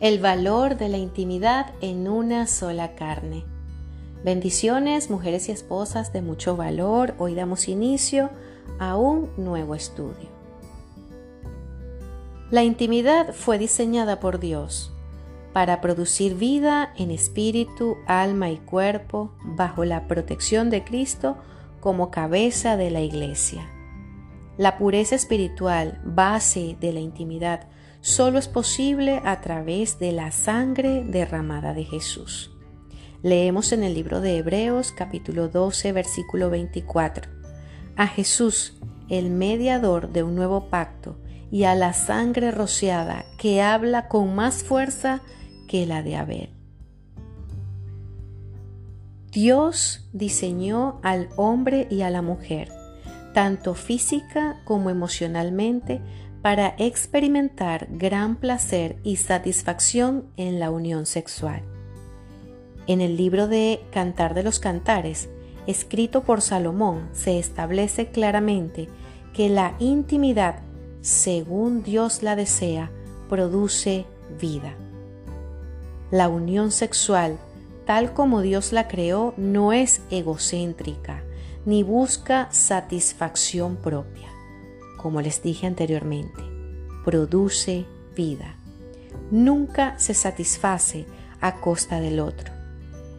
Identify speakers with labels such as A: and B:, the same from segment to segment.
A: El valor de la intimidad en una sola carne. Bendiciones, mujeres y esposas de mucho valor. Hoy damos inicio a un nuevo estudio. La intimidad fue diseñada por Dios para producir vida en espíritu, alma y cuerpo bajo la protección de Cristo como cabeza de la iglesia. La pureza espiritual, base de la intimidad, solo es posible a través de la sangre derramada de Jesús. Leemos en el libro de Hebreos capítulo 12 versículo 24. A Jesús, el mediador de un nuevo pacto, y a la sangre rociada que habla con más fuerza que la de Abel. Dios diseñó al hombre y a la mujer, tanto física como emocionalmente, para experimentar gran placer y satisfacción en la unión sexual. En el libro de Cantar de los Cantares, escrito por Salomón, se establece claramente que la intimidad, según Dios la desea, produce vida. La unión sexual, tal como Dios la creó, no es egocéntrica ni busca satisfacción propia. Como les dije anteriormente, produce vida. Nunca se satisface a costa del otro.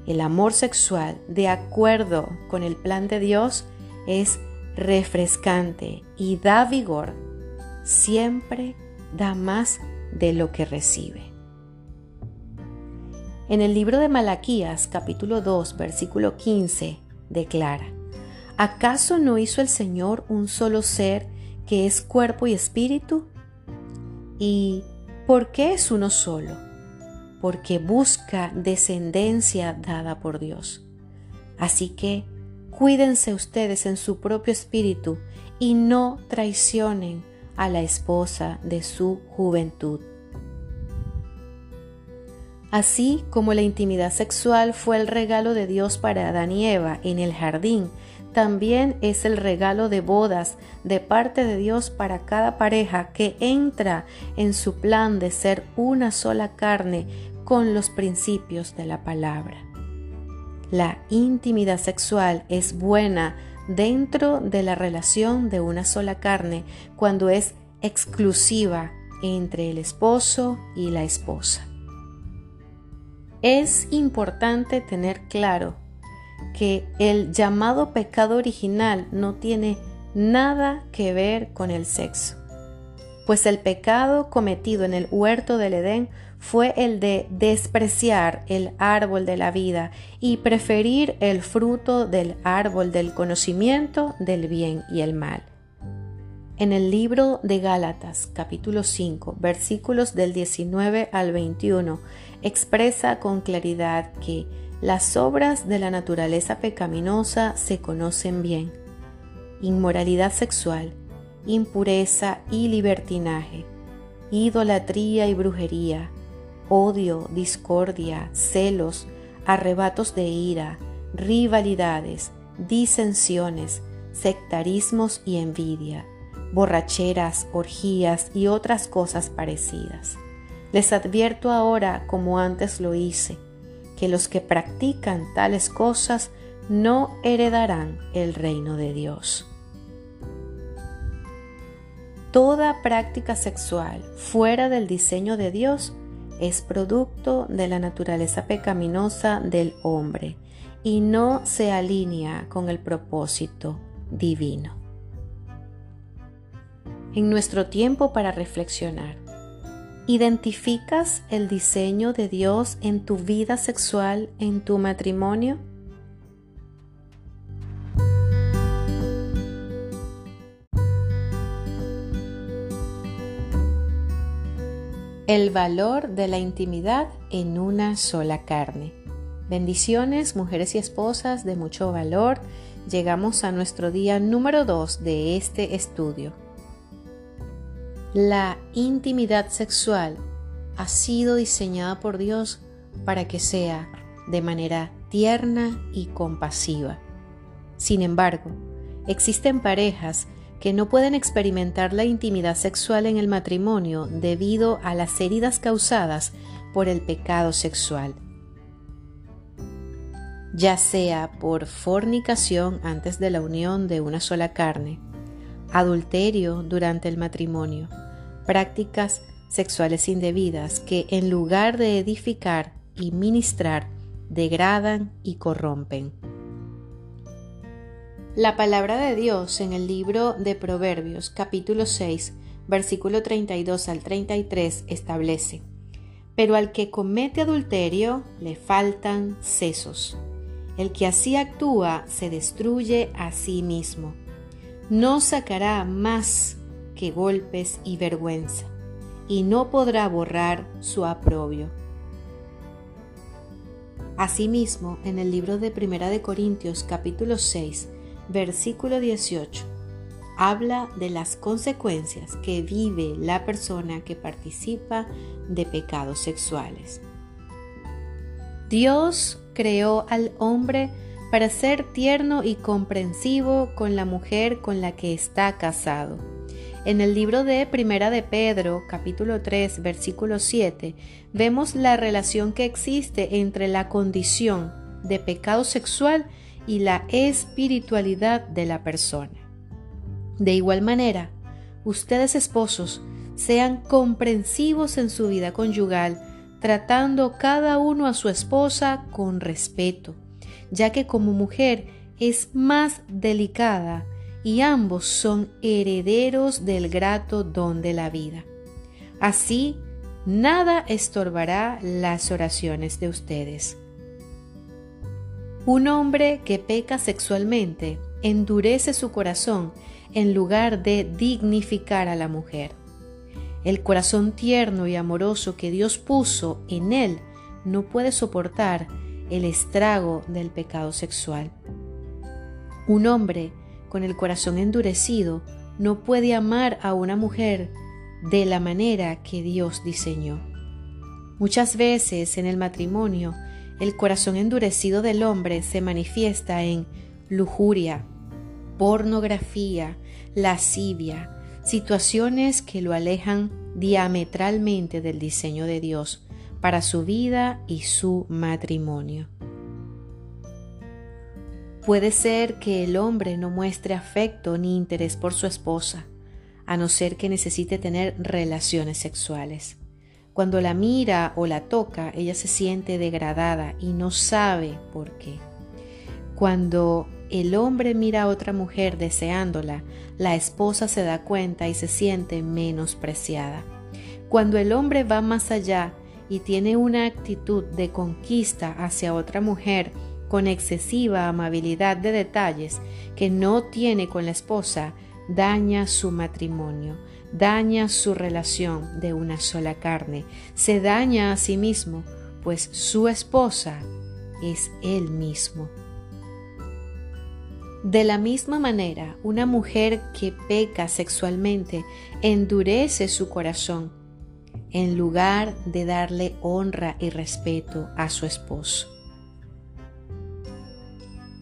A: El amor sexual, de acuerdo con el plan de Dios, es refrescante y da vigor. Siempre da más de lo que recibe. En el libro de Malaquías capítulo 2 versículo 15 declara, ¿acaso no hizo el Señor un solo ser que es cuerpo y espíritu? ¿Y por qué es uno solo? Porque busca descendencia dada por Dios. Así que cuídense ustedes en su propio espíritu y no traicionen a la esposa de su juventud. Así como la intimidad sexual fue el regalo de Dios para Adán y Eva en el jardín, también es el regalo de bodas de parte de Dios para cada pareja que entra en su plan de ser una sola carne con los principios de la palabra. La intimidad sexual es buena dentro de la relación de una sola carne cuando es exclusiva entre el esposo y la esposa. Es importante tener claro que el llamado pecado original no tiene nada que ver con el sexo, pues el pecado cometido en el huerto del Edén fue el de despreciar el árbol de la vida y preferir el fruto del árbol del conocimiento del bien y el mal. En el libro de Gálatas capítulo 5 versículos del 19 al 21 expresa con claridad que las obras de la naturaleza pecaminosa se conocen bien. Inmoralidad sexual, impureza y libertinaje, idolatría y brujería, odio, discordia, celos, arrebatos de ira, rivalidades, disensiones, sectarismos y envidia borracheras, orgías y otras cosas parecidas. Les advierto ahora, como antes lo hice, que los que practican tales cosas no heredarán el reino de Dios. Toda práctica sexual fuera del diseño de Dios es producto de la naturaleza pecaminosa del hombre y no se alinea con el propósito divino en nuestro tiempo para reflexionar. ¿Identificas el diseño de Dios en tu vida sexual, en tu matrimonio? El valor de la intimidad en una sola carne. Bendiciones, mujeres y esposas de mucho valor. Llegamos a nuestro día número 2 de este estudio. La intimidad sexual ha sido diseñada por Dios para que sea de manera tierna y compasiva. Sin embargo, existen parejas que no pueden experimentar la intimidad sexual en el matrimonio debido a las heridas causadas por el pecado sexual, ya sea por fornicación antes de la unión de una sola carne, adulterio durante el matrimonio, prácticas sexuales indebidas que en lugar de edificar y ministrar, degradan y corrompen. La palabra de Dios en el libro de Proverbios capítulo 6 versículo 32 al 33 establece, Pero al que comete adulterio le faltan sesos. El que así actúa se destruye a sí mismo. No sacará más que golpes y vergüenza, y no podrá borrar su aprobio. Asimismo, en el libro de Primera de Corintios capítulo 6, versículo 18, habla de las consecuencias que vive la persona que participa de pecados sexuales. Dios creó al hombre para ser tierno y comprensivo con la mujer con la que está casado. En el libro de Primera de Pedro, capítulo 3, versículo 7, vemos la relación que existe entre la condición de pecado sexual y la espiritualidad de la persona. De igual manera, ustedes esposos sean comprensivos en su vida conyugal, tratando cada uno a su esposa con respeto, ya que como mujer es más delicada y ambos son herederos del grato don de la vida. Así, nada estorbará las oraciones de ustedes. Un hombre que peca sexualmente endurece su corazón en lugar de dignificar a la mujer. El corazón tierno y amoroso que Dios puso en él no puede soportar el estrago del pecado sexual. Un hombre con el corazón endurecido no puede amar a una mujer de la manera que Dios diseñó. Muchas veces en el matrimonio, el corazón endurecido del hombre se manifiesta en lujuria, pornografía, lascivia, situaciones que lo alejan diametralmente del diseño de Dios para su vida y su matrimonio. Puede ser que el hombre no muestre afecto ni interés por su esposa, a no ser que necesite tener relaciones sexuales. Cuando la mira o la toca, ella se siente degradada y no sabe por qué. Cuando el hombre mira a otra mujer deseándola, la esposa se da cuenta y se siente menospreciada. Cuando el hombre va más allá y tiene una actitud de conquista hacia otra mujer con excesiva amabilidad de detalles que no tiene con la esposa, daña su matrimonio, daña su relación de una sola carne, se daña a sí mismo, pues su esposa es él mismo. De la misma manera, una mujer que peca sexualmente endurece su corazón en lugar de darle honra y respeto a su esposo.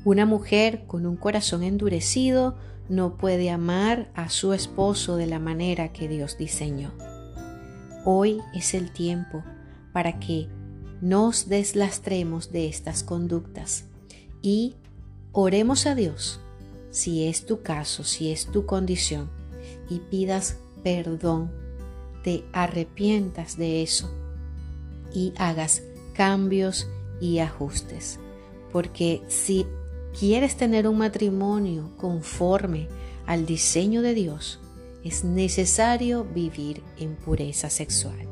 A: Una mujer con un corazón endurecido no puede amar a su esposo de la manera que Dios diseñó. Hoy es el tiempo para que nos deslastremos de estas conductas y Oremos a Dios, si es tu caso, si es tu condición, y pidas perdón, te arrepientas de eso y hagas cambios y ajustes. Porque si quieres tener un matrimonio conforme al diseño de Dios, es necesario vivir en pureza sexual.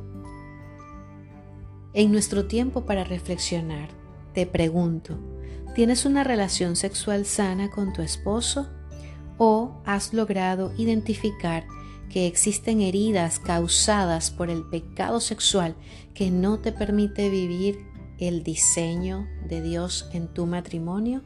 A: En nuestro tiempo para reflexionar, te pregunto, ¿Tienes una relación sexual sana con tu esposo? ¿O has logrado identificar que existen heridas causadas por el pecado sexual que no te permite vivir el diseño de Dios en tu matrimonio?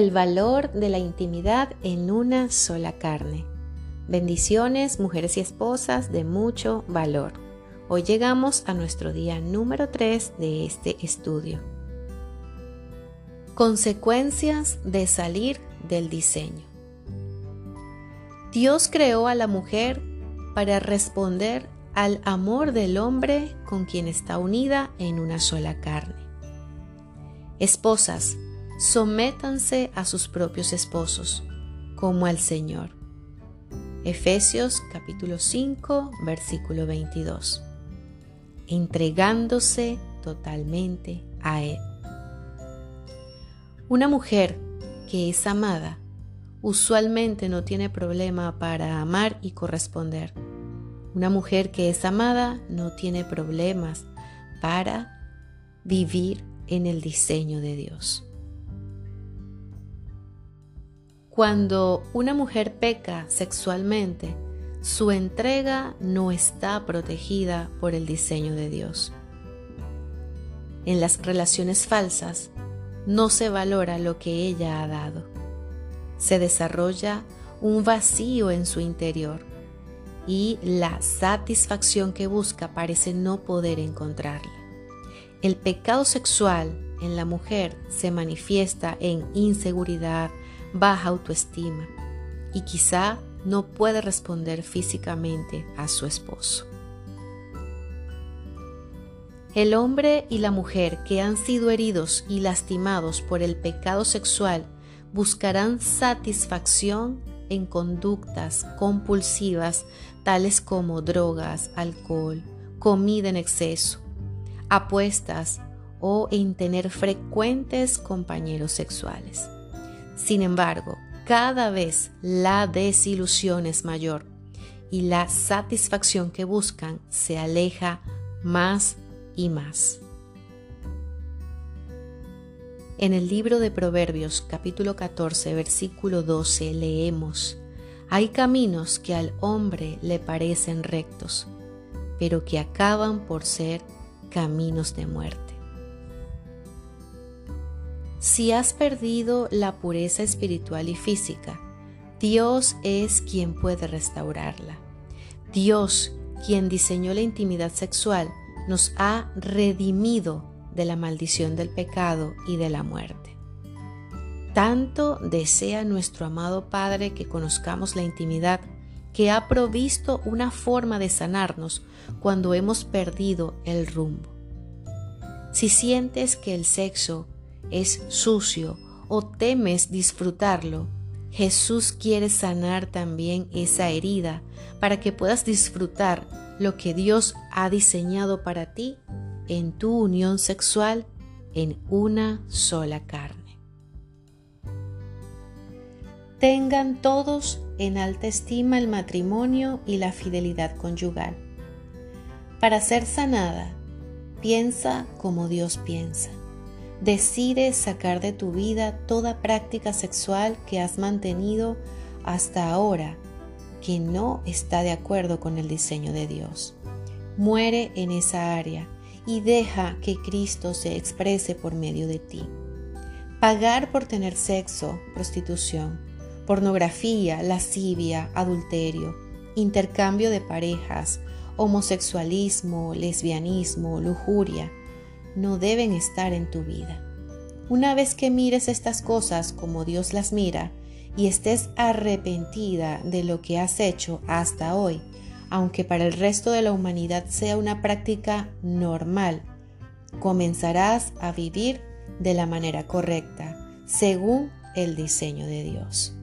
A: El valor de la intimidad en una sola carne. Bendiciones, mujeres y esposas de mucho valor. Hoy llegamos a nuestro día número 3 de este estudio. Consecuencias de salir del diseño. Dios creó a la mujer para responder al amor del hombre con quien está unida en una sola carne. Esposas, sométanse a sus propios esposos, como al Señor. Efesios capítulo 5, versículo 22. Entregándose totalmente a Él. Una mujer que es amada usualmente no tiene problema para amar y corresponder. Una mujer que es amada no tiene problemas para vivir en el diseño de Dios. Cuando una mujer peca sexualmente, su entrega no está protegida por el diseño de Dios. En las relaciones falsas no se valora lo que ella ha dado. Se desarrolla un vacío en su interior y la satisfacción que busca parece no poder encontrarla. El pecado sexual en la mujer se manifiesta en inseguridad, baja autoestima y quizá no puede responder físicamente a su esposo. El hombre y la mujer que han sido heridos y lastimados por el pecado sexual buscarán satisfacción en conductas compulsivas tales como drogas, alcohol, comida en exceso, apuestas o en tener frecuentes compañeros sexuales. Sin embargo, cada vez la desilusión es mayor y la satisfacción que buscan se aleja más y más. En el libro de Proverbios capítulo 14 versículo 12 leemos, Hay caminos que al hombre le parecen rectos, pero que acaban por ser caminos de muerte. Si has perdido la pureza espiritual y física, Dios es quien puede restaurarla. Dios, quien diseñó la intimidad sexual, nos ha redimido de la maldición del pecado y de la muerte. Tanto desea nuestro amado Padre que conozcamos la intimidad que ha provisto una forma de sanarnos cuando hemos perdido el rumbo. Si sientes que el sexo es sucio o temes disfrutarlo, Jesús quiere sanar también esa herida para que puedas disfrutar lo que Dios ha diseñado para ti en tu unión sexual en una sola carne. Tengan todos en alta estima el matrimonio y la fidelidad conyugal. Para ser sanada, piensa como Dios piensa. Decide sacar de tu vida toda práctica sexual que has mantenido hasta ahora que no está de acuerdo con el diseño de Dios. Muere en esa área y deja que Cristo se exprese por medio de ti. Pagar por tener sexo, prostitución, pornografía, lascivia, adulterio, intercambio de parejas, homosexualismo, lesbianismo, lujuria, no deben estar en tu vida. Una vez que mires estas cosas como Dios las mira y estés arrepentida de lo que has hecho hasta hoy, aunque para el resto de la humanidad sea una práctica normal, comenzarás a vivir de la manera correcta, según el diseño de Dios.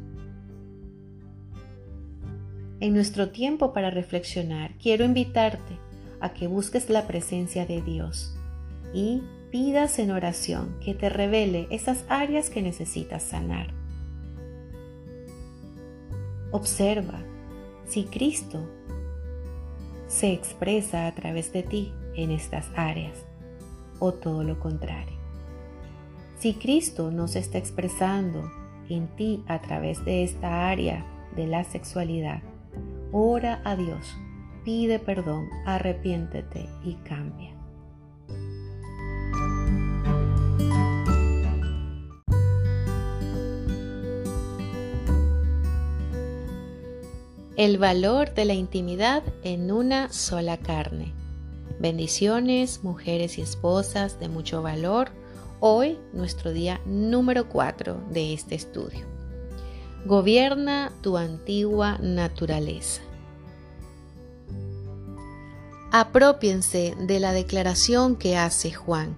A: En nuestro tiempo para reflexionar, quiero invitarte a que busques la presencia de Dios y pidas en oración que te revele esas áreas que necesitas sanar. Observa si Cristo se expresa a través de ti en estas áreas o todo lo contrario. Si Cristo no se está expresando en ti a través de esta área de la sexualidad, ora a Dios, pide perdón, arrepiéntete y cambia. El valor de la intimidad en una sola carne. Bendiciones, mujeres y esposas de mucho valor. Hoy nuestro día número 4 de este estudio. Gobierna tu antigua naturaleza. Apropiense de la declaración que hace Juan.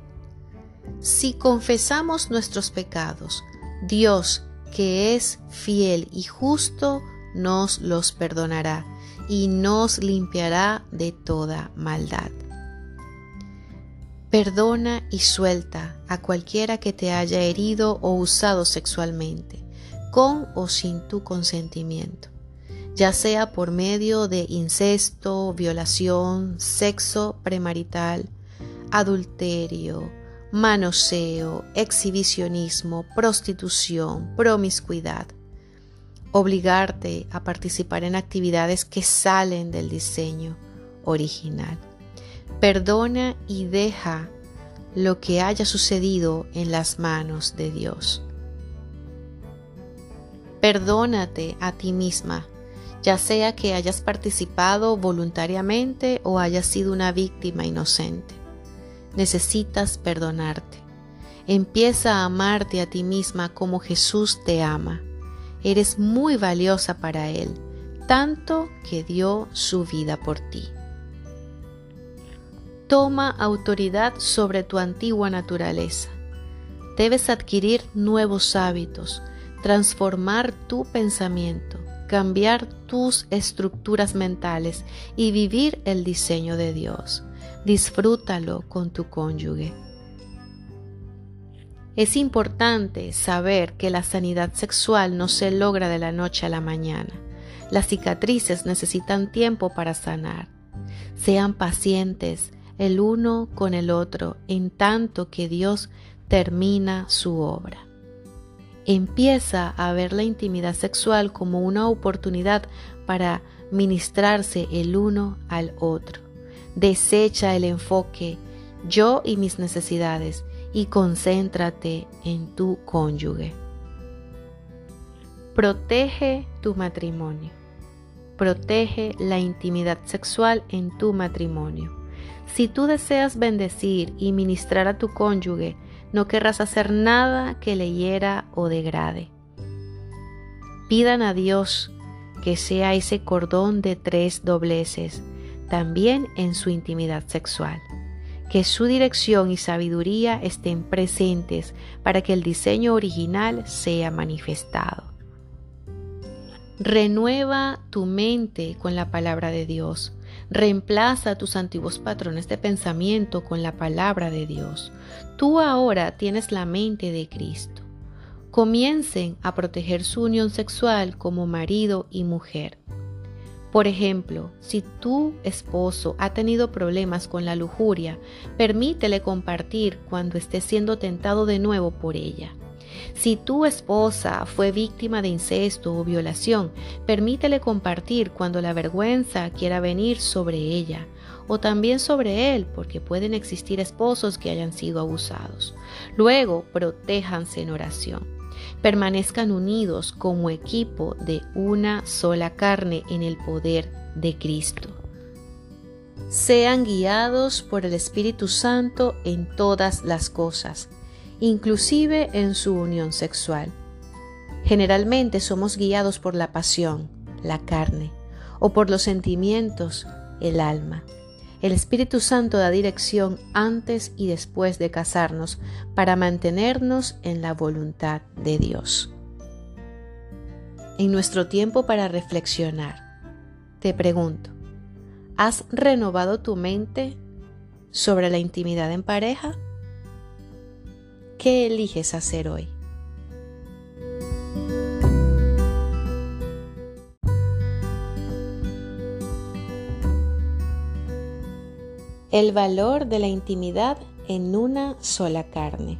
A: Si confesamos nuestros pecados, Dios, que es fiel y justo, nos los perdonará y nos limpiará de toda maldad. Perdona y suelta a cualquiera que te haya herido o usado sexualmente, con o sin tu consentimiento, ya sea por medio de incesto, violación, sexo premarital, adulterio, manoseo, exhibicionismo, prostitución, promiscuidad. Obligarte a participar en actividades que salen del diseño original. Perdona y deja lo que haya sucedido en las manos de Dios. Perdónate a ti misma, ya sea que hayas participado voluntariamente o hayas sido una víctima inocente. Necesitas perdonarte. Empieza a amarte a ti misma como Jesús te ama. Eres muy valiosa para Él, tanto que dio su vida por ti. Toma autoridad sobre tu antigua naturaleza. Debes adquirir nuevos hábitos, transformar tu pensamiento, cambiar tus estructuras mentales y vivir el diseño de Dios. Disfrútalo con tu cónyuge. Es importante saber que la sanidad sexual no se logra de la noche a la mañana. Las cicatrices necesitan tiempo para sanar. Sean pacientes, el uno con el otro en tanto que Dios termina su obra. Empieza a ver la intimidad sexual como una oportunidad para ministrarse el uno al otro. Desecha el enfoque yo y mis necesidades y concéntrate en tu cónyuge. Protege tu matrimonio. Protege la intimidad sexual en tu matrimonio. Si tú deseas bendecir y ministrar a tu cónyuge, no querrás hacer nada que le hiera o degrade. Pidan a Dios que sea ese cordón de tres dobleces, también en su intimidad sexual. Que su dirección y sabiduría estén presentes para que el diseño original sea manifestado. Renueva tu mente con la palabra de Dios. Reemplaza tus antiguos patrones de pensamiento con la palabra de Dios. Tú ahora tienes la mente de Cristo. Comiencen a proteger su unión sexual como marido y mujer. Por ejemplo, si tu esposo ha tenido problemas con la lujuria, permítele compartir cuando esté siendo tentado de nuevo por ella. Si tu esposa fue víctima de incesto o violación, permítele compartir cuando la vergüenza quiera venir sobre ella o también sobre él, porque pueden existir esposos que hayan sido abusados. Luego, protéjanse en oración. Permanezcan unidos como equipo de una sola carne en el poder de Cristo. Sean guiados por el Espíritu Santo en todas las cosas inclusive en su unión sexual. Generalmente somos guiados por la pasión, la carne, o por los sentimientos, el alma. El Espíritu Santo da dirección antes y después de casarnos para mantenernos en la voluntad de Dios. En nuestro tiempo para reflexionar, te pregunto, ¿has renovado tu mente sobre la intimidad en pareja? ¿Qué eliges hacer hoy? El valor de la intimidad en una sola carne.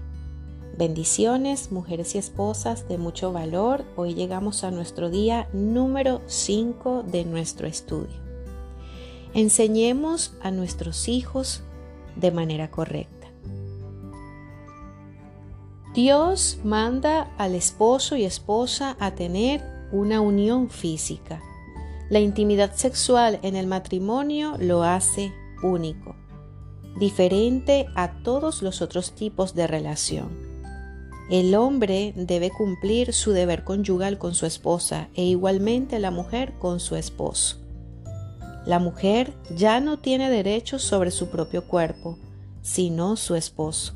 A: Bendiciones, mujeres y esposas de mucho valor. Hoy llegamos a nuestro día número 5 de nuestro estudio. Enseñemos a nuestros hijos de manera correcta. Dios manda al esposo y esposa a tener una unión física. La intimidad sexual en el matrimonio lo hace único. Diferente a todos los otros tipos de relación. El hombre debe cumplir su deber conyugal con su esposa e igualmente la mujer con su esposo. La mujer ya no tiene derechos sobre su propio cuerpo, sino su esposo.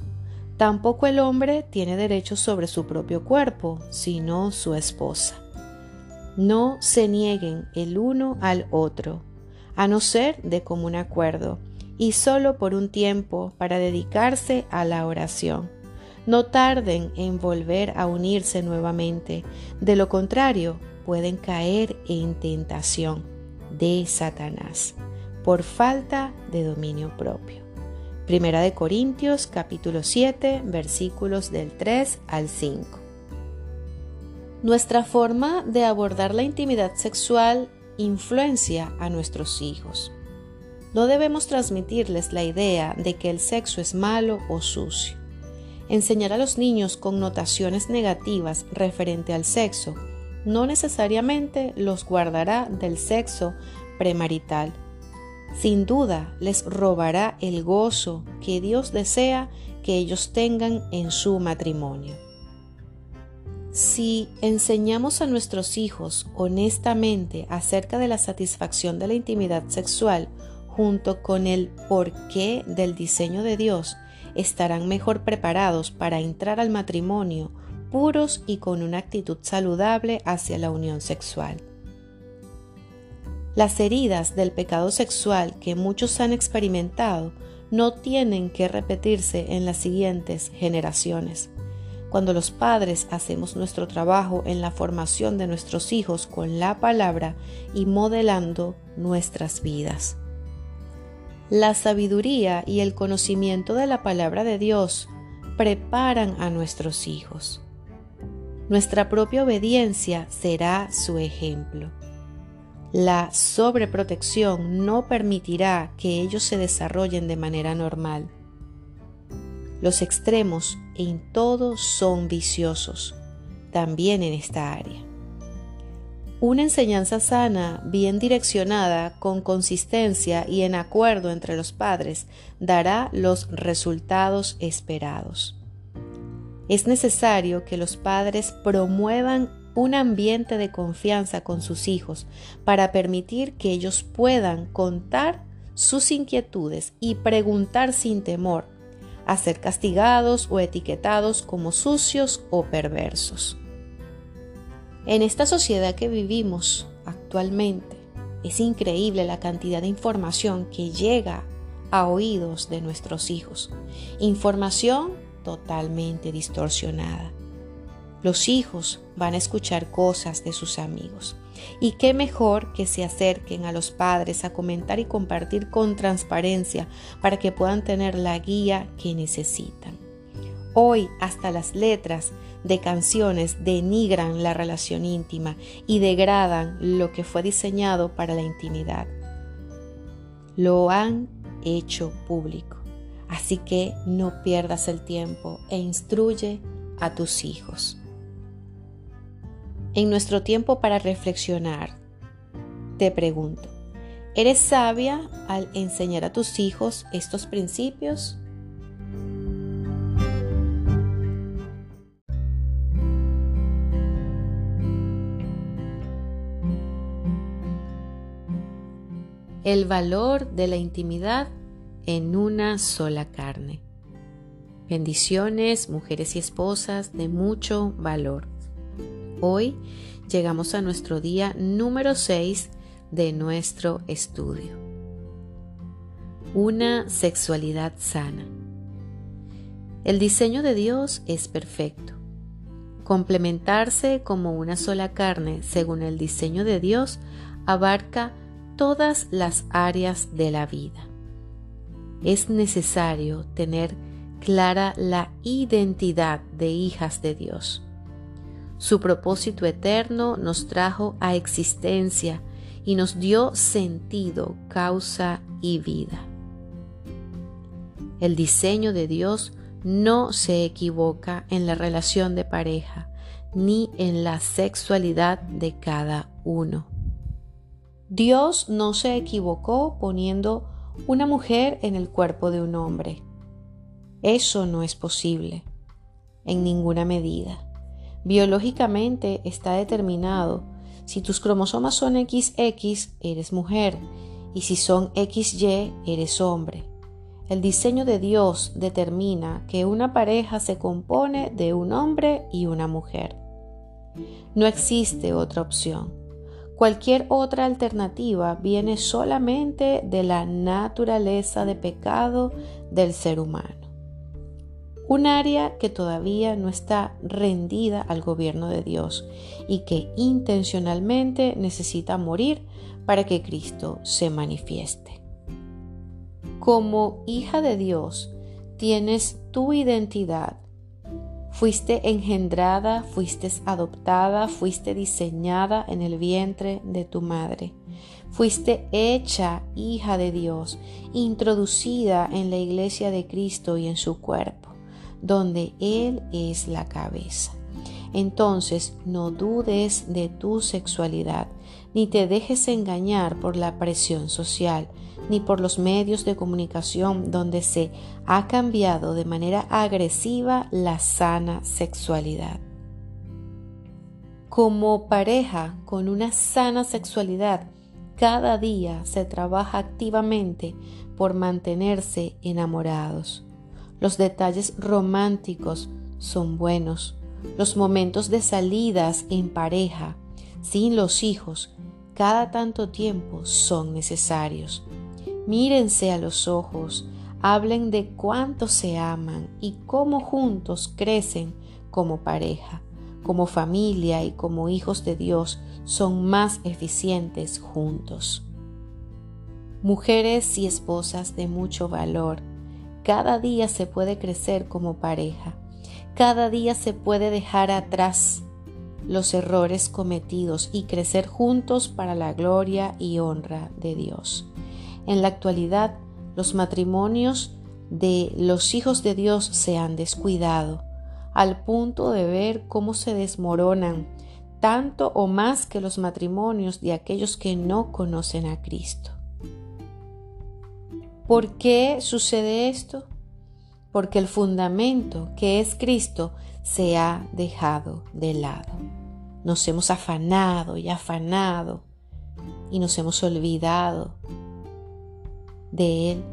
A: Tampoco el hombre tiene derechos sobre su propio cuerpo, sino su esposa. No se nieguen el uno al otro, a no ser de común acuerdo, y solo por un tiempo para dedicarse a la oración. No tarden en volver a unirse nuevamente, de lo contrario pueden caer en tentación de Satanás por falta de dominio propio. Primera de Corintios capítulo 7 versículos del 3 al 5. Nuestra forma de abordar la intimidad sexual influencia a nuestros hijos. No debemos transmitirles la idea de que el sexo es malo o sucio. Enseñar a los niños connotaciones negativas referente al sexo no necesariamente los guardará del sexo premarital. Sin duda les robará el gozo que Dios desea que ellos tengan en su matrimonio. Si enseñamos a nuestros hijos honestamente acerca de la satisfacción de la intimidad sexual junto con el porqué del diseño de Dios, estarán mejor preparados para entrar al matrimonio puros y con una actitud saludable hacia la unión sexual. Las heridas del pecado sexual que muchos han experimentado no tienen que repetirse en las siguientes generaciones. Cuando los padres hacemos nuestro trabajo en la formación de nuestros hijos con la palabra y modelando nuestras vidas. La sabiduría y el conocimiento de la palabra de Dios preparan a nuestros hijos. Nuestra propia obediencia será su ejemplo. La sobreprotección no permitirá que ellos se desarrollen de manera normal. Los extremos en todo son viciosos, también en esta área. Una enseñanza sana, bien direccionada, con consistencia y en acuerdo entre los padres, dará los resultados esperados. Es necesario que los padres promuevan un ambiente de confianza con sus hijos para permitir que ellos puedan contar sus inquietudes y preguntar sin temor a ser castigados o etiquetados como sucios o perversos. En esta sociedad que vivimos actualmente, es increíble la cantidad de información que llega a oídos de nuestros hijos. Información totalmente distorsionada. Los hijos van a escuchar cosas de sus amigos. Y qué mejor que se acerquen a los padres a comentar y compartir con transparencia para que puedan tener la guía que necesitan. Hoy hasta las letras de canciones denigran la relación íntima y degradan lo que fue diseñado para la intimidad. Lo han hecho público. Así que no pierdas el tiempo e instruye a tus hijos en nuestro tiempo para reflexionar, te pregunto, ¿eres sabia al enseñar a tus hijos estos principios? El valor de la intimidad en una sola carne. Bendiciones, mujeres y esposas de mucho valor. Hoy llegamos a nuestro día número 6 de nuestro estudio. Una sexualidad sana. El diseño de Dios es perfecto. Complementarse como una sola carne según el diseño de Dios abarca todas las áreas de la vida. Es necesario tener clara la identidad de hijas de Dios su propósito eterno nos trajo a existencia y nos dio sentido, causa y vida. El diseño de Dios no se equivoca en la relación de pareja ni en la sexualidad de cada uno. Dios no se equivocó poniendo una mujer en el cuerpo de un hombre. Eso no es posible, en ninguna medida. Biológicamente está determinado. Si tus cromosomas son XX, eres mujer, y si son XY, eres hombre. El diseño de Dios determina que una pareja se compone de un hombre y una mujer. No existe otra opción. Cualquier otra alternativa viene solamente de la naturaleza de pecado del ser humano. Un área que todavía no está rendida al gobierno de Dios y que intencionalmente necesita morir para que Cristo se manifieste. Como hija de Dios, tienes tu identidad Fuiste engendrada, fuiste adoptada, fuiste diseñada en el vientre de tu madre. Fuiste hecha hija de Dios, introducida en la iglesia de Cristo y en su cuerpo, donde Él es la cabeza. Entonces no dudes de tu sexualidad, ni te dejes engañar por la presión social, ni por los medios de comunicación donde se ha cambiado de manera agresiva la sana sexualidad. Como pareja con una sana sexualidad, cada día se trabaja activamente por mantenerse enamorados. Los detalles románticos son buenos. Los momentos de salidas en pareja, sin los hijos, cada tanto tiempo son necesarios. Mírense a los ojos, hablen de cuánto se aman y cómo juntos crecen como pareja, como familia y como hijos de Dios son más eficientes juntos. Mujeres y esposas de mucho valor, cada día se puede crecer como pareja, cada día se puede dejar atrás los errores cometidos y crecer juntos para la gloria y honra de Dios. En la actualidad, los matrimonios de los hijos de Dios se han descuidado, al punto de ver cómo se desmoronan, tanto o más que los matrimonios de aquellos que no conocen a Cristo. ¿Por qué sucede esto? Porque el fundamento que es Cristo se ha dejado de lado. Nos hemos afanado y afanado y nos hemos olvidado de Él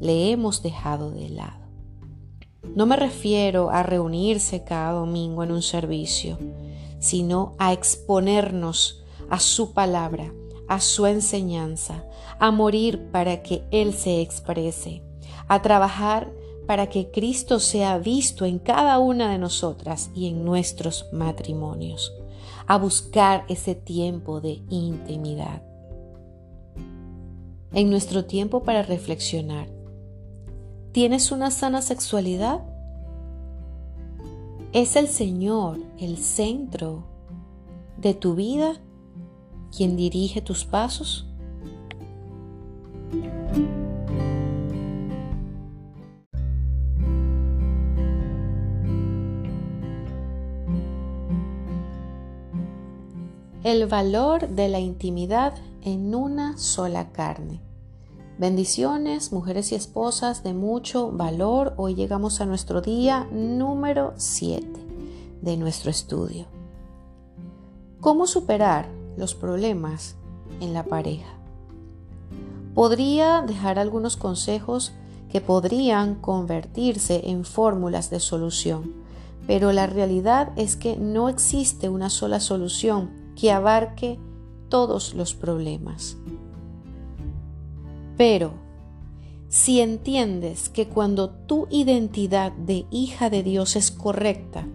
A: le hemos dejado de lado. No me refiero a reunirse cada domingo en un servicio, sino a exponernos a su palabra, a su enseñanza, a morir para que Él se exprese, a trabajar para que Cristo sea visto en cada una de nosotras y en nuestros matrimonios, a buscar ese tiempo de intimidad en nuestro tiempo para reflexionar. ¿Tienes una sana sexualidad? ¿Es el Señor el centro de tu vida quien dirige tus pasos? El valor de la intimidad en una sola carne. Bendiciones, mujeres y esposas de mucho valor. Hoy llegamos a nuestro día número 7 de nuestro estudio. ¿Cómo superar los problemas en la pareja? Podría dejar algunos consejos que podrían convertirse en fórmulas de solución, pero la realidad es que no existe una sola solución que abarque todos los problemas. Pero si entiendes que cuando tu identidad de hija de Dios es correcta,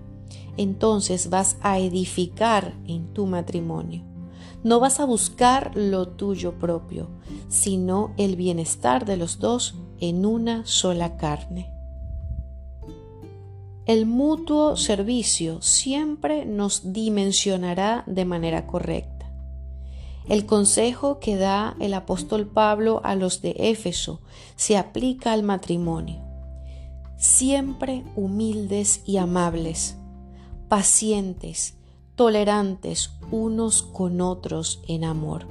A: entonces vas a edificar en tu matrimonio. No vas a buscar lo tuyo propio, sino el bienestar de los dos en una sola carne. El mutuo servicio siempre nos dimensionará de manera correcta. El consejo que da el apóstol Pablo a los de Éfeso se aplica al matrimonio. Siempre humildes y amables, pacientes, tolerantes unos con otros en amor.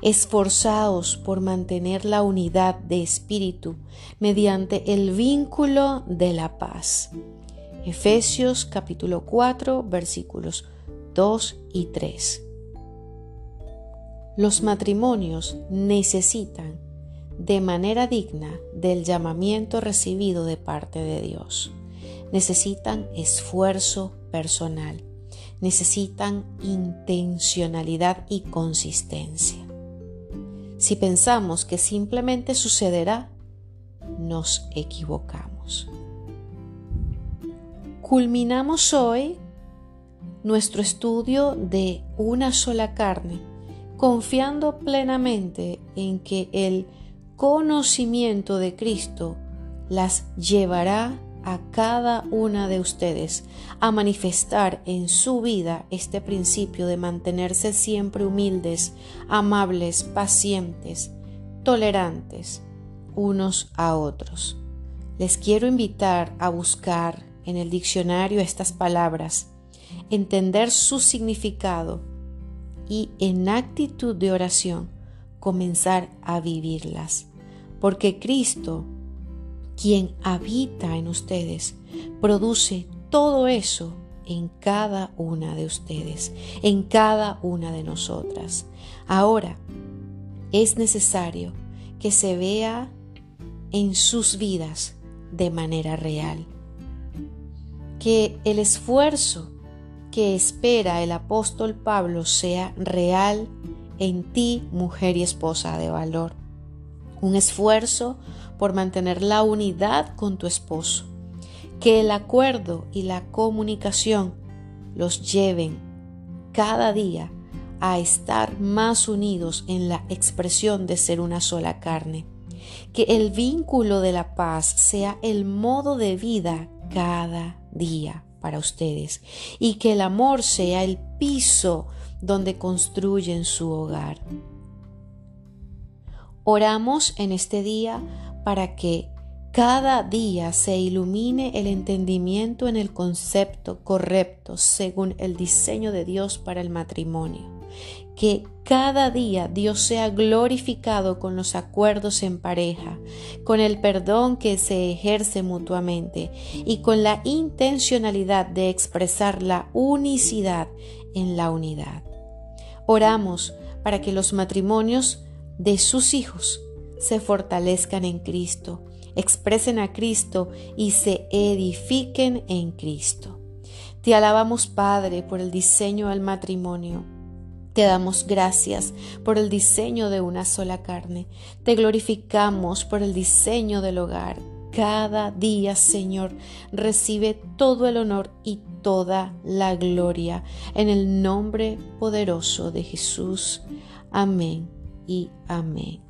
A: Esforzaos por mantener la unidad de espíritu mediante el vínculo de la paz. Efesios capítulo 4 versículos 2 y 3. Los matrimonios necesitan de manera digna del llamamiento recibido de parte de Dios. Necesitan esfuerzo personal, necesitan intencionalidad y consistencia. Si pensamos que simplemente sucederá, nos equivocamos. Culminamos hoy nuestro estudio de una sola carne, confiando plenamente en que el conocimiento de Cristo las llevará a cada una de ustedes a manifestar en su vida este principio de mantenerse siempre humildes, amables, pacientes, tolerantes unos a otros. Les quiero invitar a buscar en el diccionario estas palabras, entender su significado y en actitud de oración comenzar a vivirlas, porque Cristo quien habita en ustedes, produce todo eso en cada una de ustedes, en cada una de nosotras. Ahora, es necesario que se vea en sus vidas de manera real. Que el esfuerzo que espera el apóstol Pablo sea real en ti, mujer y esposa de valor. Un esfuerzo por mantener la unidad con tu esposo. Que el acuerdo y la comunicación los lleven cada día a estar más unidos en la expresión de ser una sola carne. Que el vínculo de la paz sea el modo de vida cada día para ustedes y que el amor sea el piso donde construyen su hogar. Oramos en este día para que cada día se ilumine el entendimiento en el concepto correcto según el diseño de Dios para el matrimonio. Que cada día Dios sea glorificado con los acuerdos en pareja, con el perdón que se ejerce mutuamente y con la intencionalidad de expresar la unicidad en la unidad. Oramos para que los matrimonios de sus hijos se fortalezcan en Cristo, expresen a Cristo y se edifiquen en Cristo. Te alabamos, Padre, por el diseño del matrimonio. Te damos gracias por el diseño de una sola carne. Te glorificamos por el diseño del hogar. Cada día, Señor, recibe todo el honor y toda la gloria en el nombre poderoso de Jesús. Amén y amén.